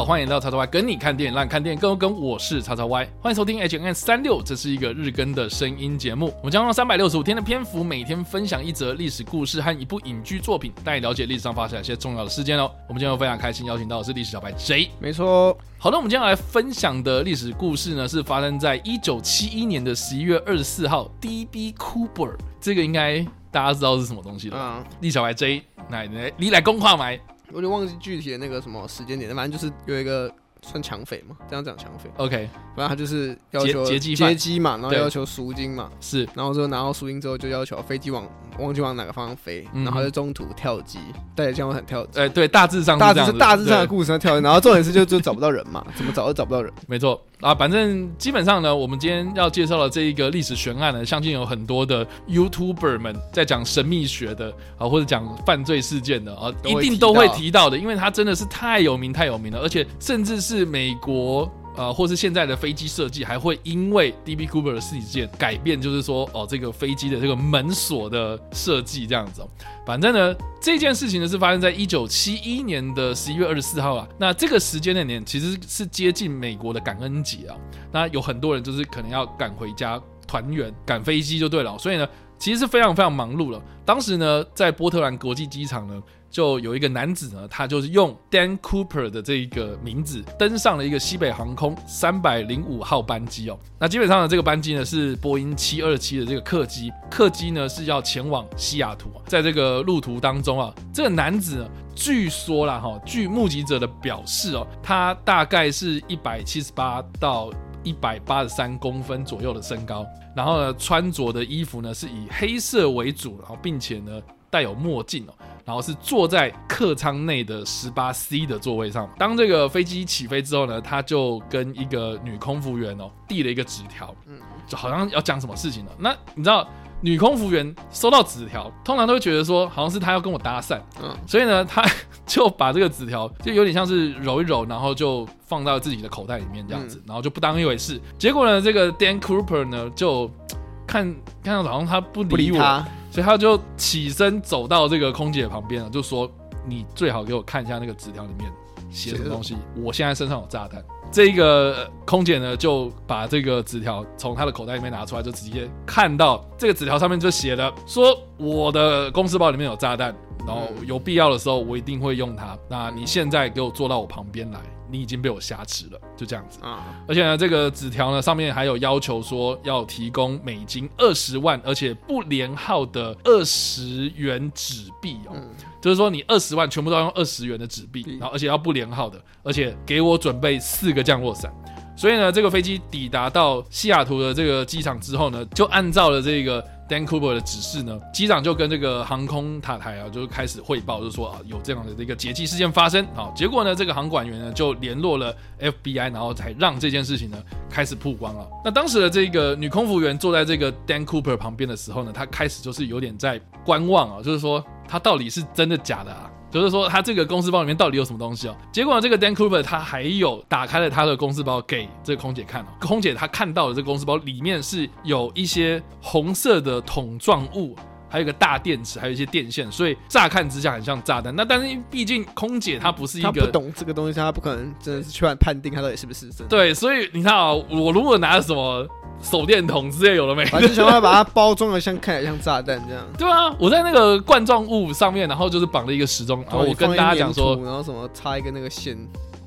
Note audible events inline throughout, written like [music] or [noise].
好，欢迎到叉叉 Y 跟你看电影，让你看电影更跟。我是叉叉 Y，欢迎收听 H N 三六，这是一个日更的声音节目。我们将用三百六十五天的篇幅，每天分享一则历史故事和一部影剧作品，带你了解历史上发生一些重要的事件哦。我们今天非常开心邀请到的是历史小白 J，没错。好的，我们今天要来分享的历史故事呢，是发生在一九七一年的十一月二十四号，D.B. Cooper，这个应该大家知道是什么东西了。嗯，历史小白 J，来来，你来公话麦。我有点忘记具体的那个什么时间点，反正就是有一个算抢匪嘛，这样讲抢匪。OK，反正他就是要求劫机嘛，然后要求赎金嘛，是，然后之后拿到赎金之后就要求飞机往忘记往哪个方向飞，嗯、然后就中途跳机，带着降落伞跳机。哎、欸，对，大致上大致是大致上的故事上跳机，然后重点是就 [laughs] 就找不到人嘛，怎么找都找不到人。没错。啊，反正基本上呢，我们今天要介绍的这一个历史悬案呢，相信有很多的 YouTuber 们在讲神秘学的啊，或者讲犯罪事件的啊，一定都会提到的，因为它真的是太有名太有名了，而且甚至是美国。呃，或是现在的飞机设计还会因为 D.B. Cooper 的事件改变，就是说哦，这个飞机的这个门锁的设计这样子哦。反正呢，这件事情呢是发生在一九七一年的十一月二十四号啊。那这个时间的年其实是接近美国的感恩节啊。那有很多人就是可能要赶回家团圆，赶飞机就对了。所以呢，其实是非常非常忙碌了。当时呢，在波特兰国际机场呢。就有一个男子呢，他就是用 Dan Cooper 的这一个名字登上了一个西北航空三百零五号班机哦。那基本上呢，这个班机呢是波音七二七的这个客机，客机呢是要前往西雅图。在这个路途当中啊，这个男子呢，据说啦哈，据目击者的表示哦，他大概是一百七十八到一百八十三公分左右的身高，然后呢，穿着的衣服呢是以黑色为主，然后并且呢带有墨镜哦。然后是坐在客舱内的十八 C 的座位上。当这个飞机起飞之后呢，他就跟一个女空服员哦递了一个纸条，嗯，就好像要讲什么事情了。那你知道女空服员收到纸条，通常都会觉得说好像是他要跟我搭讪，嗯，所以呢，他就把这个纸条就有点像是揉一揉，然后就放到自己的口袋里面这样子，然后就不当一回事。结果呢，这个 Dan Cooper 呢就看看到好像他不理我。所以他就起身走到这个空姐旁边了，就说：“你最好给我看一下那个纸条里面写什么东西。我现在身上有炸弹。”这个空姐呢，就把这个纸条从她的口袋里面拿出来，就直接看到这个纸条上面就写了说：“我的公事包里面有炸弹，然后有必要的时候我一定会用它。那你现在给我坐到我旁边来。”你已经被我挟持了，就这样子啊！而且呢，这个纸条呢上面还有要求说要提供美金二十万，而且不连号的二十元纸币哦，嗯、就是说你二十万全部都要用二十元的纸币，然后而且要不连号的，而且给我准备四个降落伞。所以呢，这个飞机抵达到西雅图的这个机场之后呢，就按照了这个。Dan Cooper 的指示呢，机长就跟这个航空塔台啊，就开始汇报，就说啊，有这样的这个劫机事件发生啊。结果呢，这个航管员呢就联络了 FBI，然后才让这件事情呢开始曝光了。那当时的这个女空服员坐在这个 Dan Cooper 旁边的时候呢，她开始就是有点在观望啊，就是说她到底是真的假的啊？就是说，他这个公司包里面到底有什么东西哦？结果，这个 Dan Cooper 他还有打开了他的公司包给这个空姐看哦。空姐她看到的这个公司包里面是有一些红色的桶状物，还有一个大电池，还有一些电线，所以乍看之下很像炸弹。那但是毕竟空姐她不是一个她不懂这个东西，她不可能真的是去判定它到底是不是真的。对，所以你看啊，我如果拿什么。手电筒之类有了没？反正想要把它包装的像看起来像炸弹这样。[laughs] 对啊，我在那个冠状物上面，然后就是绑了一个时钟，然后我跟大家讲说，然后什么插一个那个线。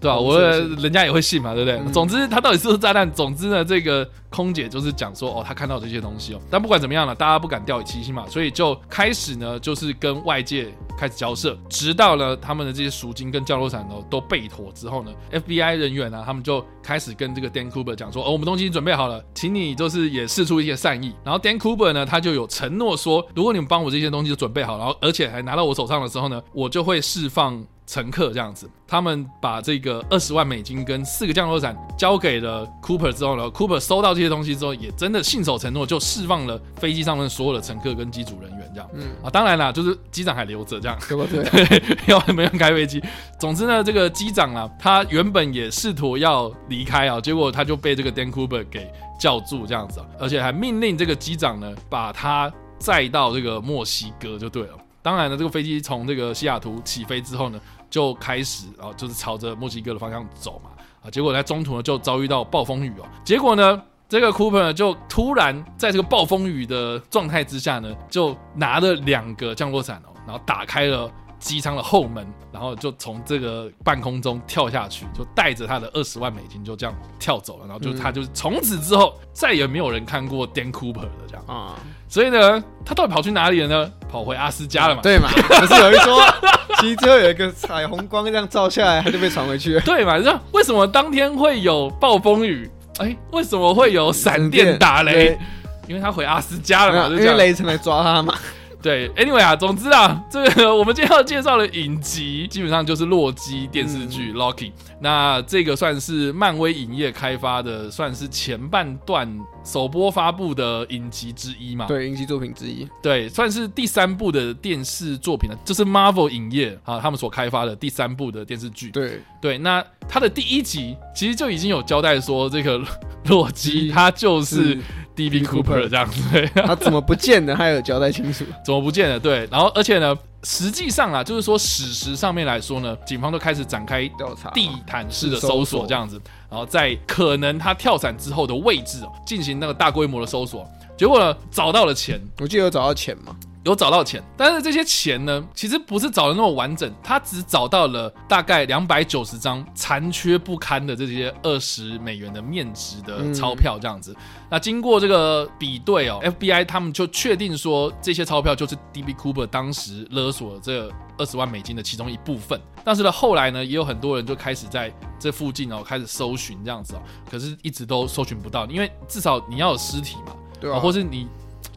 对吧、啊？我人家也会信嘛，对不对？嗯、总之，他到底是不是炸弹？总之呢，这个空姐就是讲说，哦，他看到这些东西哦。但不管怎么样了，大家不敢掉以轻心嘛，所以就开始呢，就是跟外界开始交涉，直到呢，他们的这些赎金跟降落伞呢都备妥之后呢，FBI 人员呢、啊，他们就开始跟这个 Dan Cooper 讲说，哦，我们东西准备好了，请你就是也试出一些善意。然后 Dan Cooper 呢，他就有承诺说，如果你们帮我这些东西都准备好，然后而且还拿到我手上的时候呢，我就会释放。乘客这样子，他们把这个二十万美金跟四个降落伞交给了 Cooper 之后呢，Cooper 收到这些东西之后，也真的信守承诺，就释放了飞机上面所有的乘客跟机组人员这样。嗯啊，当然啦，就是机长还留着这样，对不对？[laughs] 要没人开飞机。总之呢，这个机长啊，他原本也试图要离开啊，结果他就被这个 Dan Cooper 给叫住这样子啊，而且还命令这个机长呢，把他载到这个墨西哥就对了。当然呢，这个飞机从这个西雅图起飞之后呢。就开始然后，就是朝着墨西哥的方向走嘛啊，结果在中途呢就遭遇到暴风雨哦，结果呢这个 Cooper 呢就突然在这个暴风雨的状态之下呢，就拿了两个降落伞哦，然后打开了。机舱的后门，然后就从这个半空中跳下去，就带着他的二十万美金就这样跳走了。然后就他就是从此之后再也没有人看过 Dan Cooper 了，这样啊。所以呢，他到底跑去哪里了呢？跑回阿斯加了嘛？对嘛？可是有一说，[laughs] 其实最后有一个彩虹光这样照下来，他就被传回去了。对嘛？那为什么当天会有暴风雨？哎，为什么会有闪电打雷？因为他回阿斯加了嘛？因为雷神来抓他嘛？对，Anyway 啊，总之啊，这个我们今天要介绍的影集，基本上就是洛基电视剧 Loki。那这个算是漫威影业开发的，算是前半段首播发布的影集之一嘛？对，影集作品之一。对，算是第三部的电视作品了，这、就是 Marvel 影业啊，他们所开发的第三部的电视剧。对对，那它的第一集其实就已经有交代说，这个洛基他就是。D.B. Cooper 这样子，[laughs] 他怎么不见呢？他有交代清楚，怎么不见了？对，然后而且呢，实际上啊，就是说史实上面来说呢，警方都开始展开调查，地毯式的搜索这样子，然后在可能他跳伞之后的位置哦，进行那个大规模的搜索，结果呢，找到了钱，我记得有找到钱吗？有找到钱，但是这些钱呢，其实不是找的那么完整，他只找到了大概两百九十张残缺不堪的这些二十美元的面值的钞票，这样子。嗯、那经过这个比对哦，FBI 他们就确定说这些钞票就是 DB Cooper 当时勒索了这二十万美金的其中一部分。但是呢，后来呢，也有很多人就开始在这附近哦开始搜寻这样子哦，可是一直都搜寻不到，因为至少你要有尸体嘛，对啊，或是你。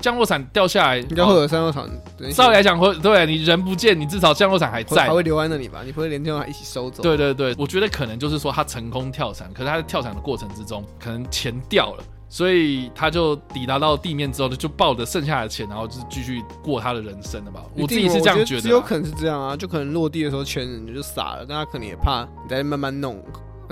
降落伞掉下来，应该会有降落伞。照理来讲，会对你人不见，你至少降落伞还在，还会留在那里吧？你不会连降落伞一起收走？对对对，我觉得可能就是说他成功跳伞，可是他在跳伞的过程之中，可能钱掉了，所以他就抵达到地面之后，就抱着剩下的钱，然后就是继续过他的人生了吧？我自己是这样觉得，只有可能是这样啊，就可能落地的时候钱人就傻了，但他可能也怕你再慢慢弄。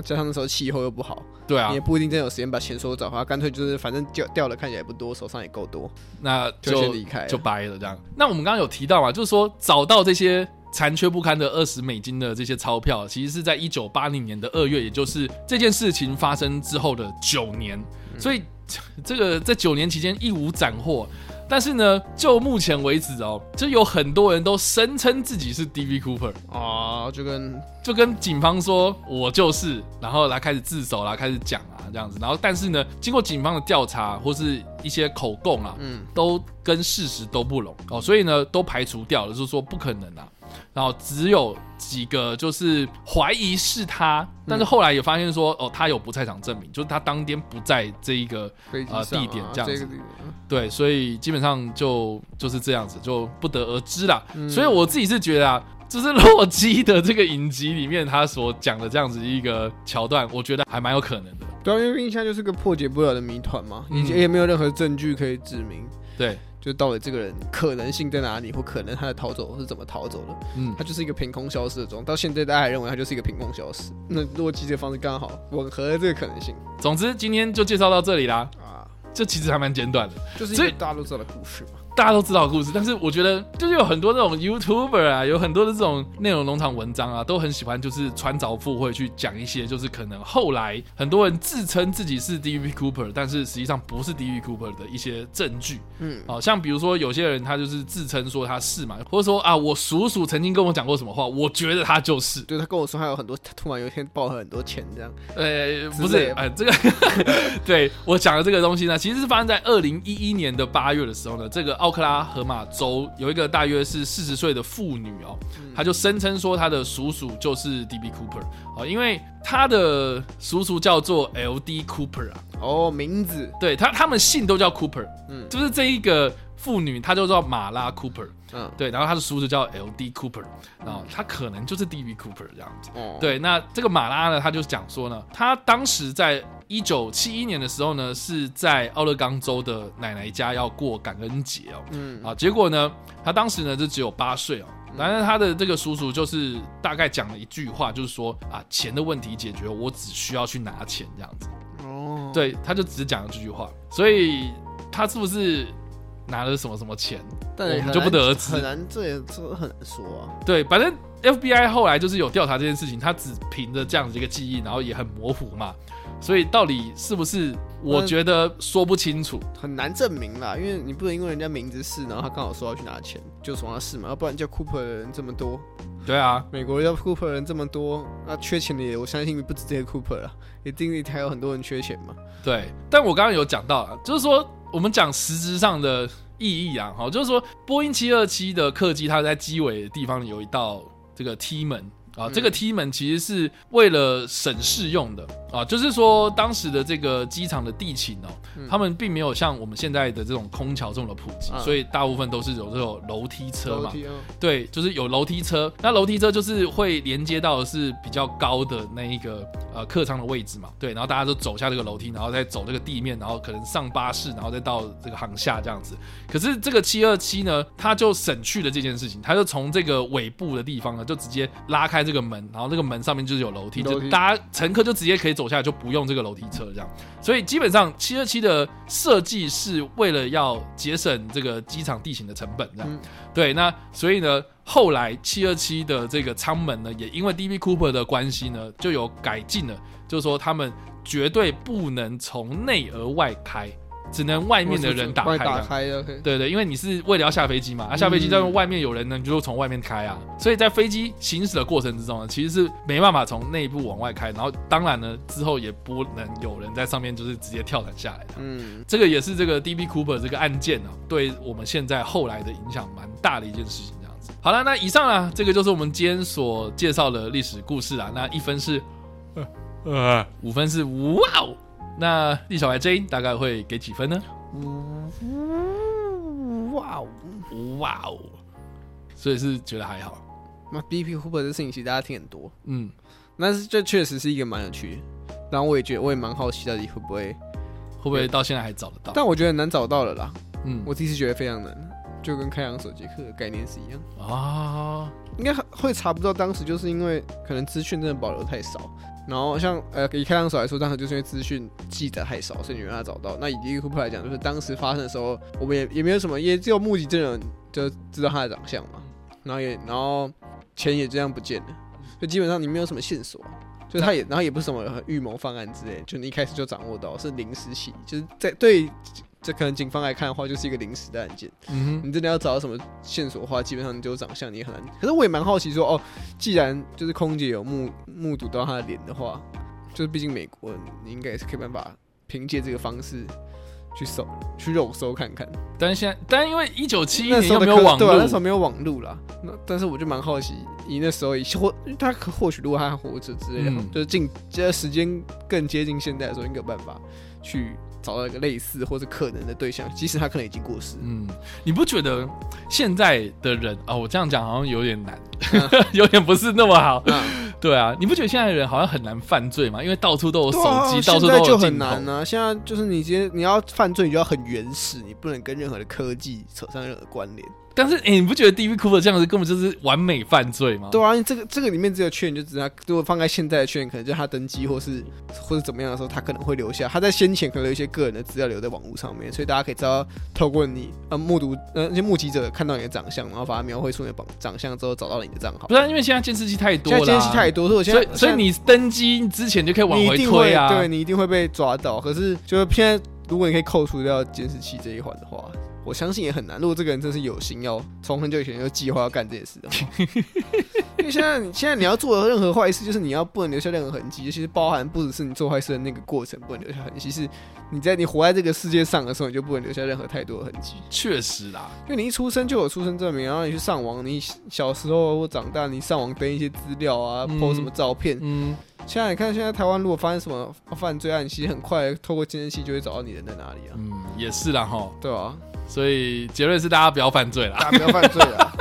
加上那时候气候又不好，对啊，你也不一定真有时间把钱收走，他干脆就是反正掉掉了，看起来也不多，手上也够多，那就，就先离开，就掰了这样。那我们刚刚有提到嘛，就是说找到这些残缺不堪的二十美金的这些钞票，其实是在一九八零年的二月，也就是这件事情发生之后的九年，嗯、所以这个在九年期间一无斩获。但是呢，就目前为止哦，就有很多人都声称自己是 DB Cooper 啊，就跟就跟警方说我就是，然后来开始自首啦，开始讲啊这样子，然后但是呢，经过警方的调查或是一些口供啊，嗯，都跟事实都不拢哦，所以呢，都排除掉了，就是说不可能啊。然后只有几个就是怀疑是他，但是后来也发现说，哦，他有不在场证明，就是他当天不在这一个呃地点这样子。对，所以基本上就就是这样子，就不得而知啦。所以我自己是觉得啊，就是洛基的这个影集里面他所讲的这样子一个桥段，我觉得还蛮有可能的。对啊，因为印象就是个破解不了的谜团嘛，以前也没有任何证据可以指明。对。就到底这个人可能性在哪里，或可能他的逃走是怎么逃走的？嗯，他就是一个凭空消失的状。到现在大家还认为他就是一个凭空消失。那洛基这个方式刚好吻合了这个可能性。总之，今天就介绍到这里啦。啊，这其实还蛮简短的，就是一个大家都知道的故事嘛。大家都知道故事，但是我觉得就是有很多这种 YouTuber 啊，有很多的这种内容农场文章啊，都很喜欢就是穿凿附会去讲一些就是可能后来很多人自称自己是 D.V. Cooper，但是实际上不是 D.V. Cooper 的一些证据。嗯，好像比如说有些人他就是自称说他是嘛，或者说啊我叔叔曾经跟我讲过什么话，我觉得他就是。对，他跟我说他有很多，他突然有一天爆了很多钱这样。呃，不是，哎、呃，这个 [laughs] 对我讲的这个东西呢，其实是发生在二零一一年的八月的时候呢，这个。奥克拉荷马州有一个大约是四十岁的妇女哦，她就声称说她的叔叔就是 DB Cooper 哦，因为她的叔叔叫做 LD Cooper 啊，哦，名字，对他他们姓都叫 Cooper，嗯，就是这一个妇女她就叫马拉 Cooper，嗯，对，然后他的叔叔叫 LD Cooper，然后他可能就是 DB Cooper 这样子，哦，对，那这个马拉呢，他就讲说呢，他当时在。一九七一年的时候呢，是在奥勒冈州的奶奶家要过感恩节哦，嗯。啊，结果呢，他当时呢就只有八岁哦，但是他的这个叔叔就是大概讲了一句话，就是说啊，钱的问题解决，我只需要去拿钱这样子，哦，对，他就只讲了这句话，所以他是不是拿了什么什么钱，但我们就不得而知，很难，这也这很难说啊。对，反正 FBI 后来就是有调查这件事情，他只凭着这样子一个记忆，然后也很模糊嘛，所以到底是不是？我觉得说不清楚，很难证明啦，因为你不能因为人家名字是，然后他刚好说要去拿钱，就说他是嘛，要不然叫 Cooper 的人这么多，对啊，美国叫 Cooper 的人这么多，那缺钱的也我相信不止这些 Cooper 了，一定还有很多人缺钱嘛。对，但我刚刚有讲到啊，就是说我们讲实质上的意义啊，好，就是说波音七二七的客机，它在机尾的地方有一道这个梯门。啊，这个梯门其实是为了省事用的啊，就是说当时的这个机场的地勤哦，他们并没有像我们现在的这种空桥这么的普及，所以大部分都是有这种楼梯车嘛。对，就是有楼梯车。那楼梯车就是会连接到的是比较高的那一个呃客舱的位置嘛。对，然后大家都走下这个楼梯，然后再走这个地面，然后可能上巴士，然后再到这个航下这样子。可是这个七二七呢，它就省去了这件事情，它就从这个尾部的地方呢，就直接拉开。这个门，然后这个门上面就是有楼梯，就大家乘客就直接可以走下来，就不用这个楼梯车这样。所以基本上七二七的设计是为了要节省这个机场地形的成本这样。对，那所以呢，后来七二七的这个舱门呢，也因为 DB Cooper 的关系呢，就有改进了，就是说他们绝对不能从内而外开。只能外面的人打开，打开的，对对，因为你是为了要下飞机嘛，啊，下飞机在外面有人呢，你就从外面开啊，所以在飞机行驶的过程之中呢，其实是没办法从内部往外开，然后当然呢，之后也不能有人在上面就是直接跳伞下来的，嗯，这个也是这个 DB Cooper 这个案件呢，对我们现在后来的影响蛮大的一件事情，这样子。好了，那以上啊，这个就是我们今天所介绍的历史故事啊，那一分是，呃，呃，五分是哇哦。那栗小白 J 大概会给几分呢？哇哦，哇哦，所以是觉得还好。那 DB Cooper 的事情其实大家听很多，嗯，但是这确实是一个蛮有趣的。然后我也觉得，我也蛮好奇到底会不会，会不会到现在还找得到？但我觉得很难找到了啦。嗯，我第一次觉得非常难，就跟开阳手机课的概念是一样啊。应该会查不到，当时就是因为可能资讯真的保留太少。然后像呃，以开膛手来说，当时就是因为资讯记载太少，所以你没办法找到。那以 DB Cooper 来讲，就是当时发生的时候，我们也也没有什么，也只有目击证人就知道他的长相嘛。然后也然后钱也这样不见了，就基本上你没有什么线索，就他也然后也不是什么预谋犯案之类，就你一开始就掌握到是临时起，就是在对。这可能警方来看的话，就是一个临时的案件。嗯哼，你真的要找到什么线索的话，基本上你就长相你也很难。可是我也蛮好奇说，哦，既然就是空姐有目目睹到他的脸的话，就是毕竟美国人，你应该也是可以办法凭借这个方式去搜、去肉搜看看。但是现在，但因为一九七一年又没有网络，对啊，那时候没有网络啦。那但是我就蛮好奇，你那时候以或他或许如果他还活着之类的，嗯、就是近这时间更接近现代的时候，应该有办法去。找到一个类似或者可能的对象，即使他可能已经过世。嗯，你不觉得现在的人啊、哦，我这样讲好像有点难，嗯、[laughs] 有点不是那么好。嗯、对啊，你不觉得现在的人好像很难犯罪吗？因为到处都有手机，啊、到处都有镜头。现在就很难啊！现在就是你今天你要犯罪，你就要很原始，你不能跟任何的科技扯上任何关联。但是，哎、欸，你不觉得 D.V. Cooper 这样子根本就是完美犯罪吗？对啊，这个这个里面只有缺点，就只是他如果放在现在的缺点，可能就是他登机或是或是怎么样的时候，他可能会留下他在先前可能有一些个人的资料留在网络上面，所以大家可以知道透过你呃目睹呃那些目击者看到你的长相，然后把它描绘出你的长相之后找到了你的账号。不是、啊，因为现在监视器太多了，现在监视器太多，所以我现在所以所以你登机之前就可以往回推啊，对，你一定会被抓到。可是就是现在，如果你可以扣除掉监视器这一环的话。我相信也很难。如果这个人真是有心要从很久以前就计划要干这件事的话，[laughs] 因为现在现在你要做的任何坏事，就是你要不能留下任何痕迹。其实包含不只是你做坏事的那个过程不能留下痕迹，是你在你活在这个世界上的时候，你就不能留下任何太多的痕迹。确实啦，因为你一出生就有出生证明，然后你去上网，你小时候或长大，你上网登一些资料啊，po 什么照片，嗯，现在你看现在台湾如果发生什么犯罪案，其实很快透过监视器就会找到你人在哪里啊。嗯，也是啦哈，对啊。所以结论是大家不要犯罪啦，大家不要犯罪啦，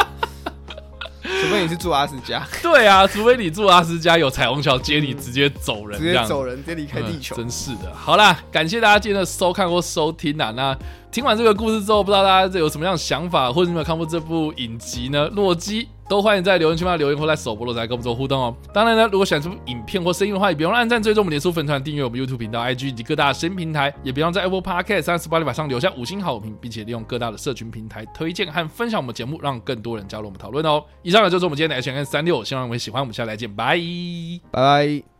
[laughs] 除非你是住阿斯加。对啊，除非你住阿斯加有彩虹桥接你直接走人，直接走人，直接离开地球。真是的。好啦，感谢大家今天的收看或收听啊。那听完这个故事之后，不知道大家有什么样的想法，或者有没有看过这部影集呢？洛基。都欢迎在留言区发留言或在首播的时候跟我们做互动哦。当然呢，如果喜欢这部影片或声音的话，也别忘了按赞、追踪我们脸书粉团、订阅我们 YouTube 频道、IG 以及各大新平台，也别忘在 Apple Podcast 三十八里马上留下五星好评，并且利用各大的社群平台推荐和分享我们节目，让更多人加入我们讨论哦。以上呢就是我们今天的 H&M 365，希望你们喜欢。我们下次再见，拜拜。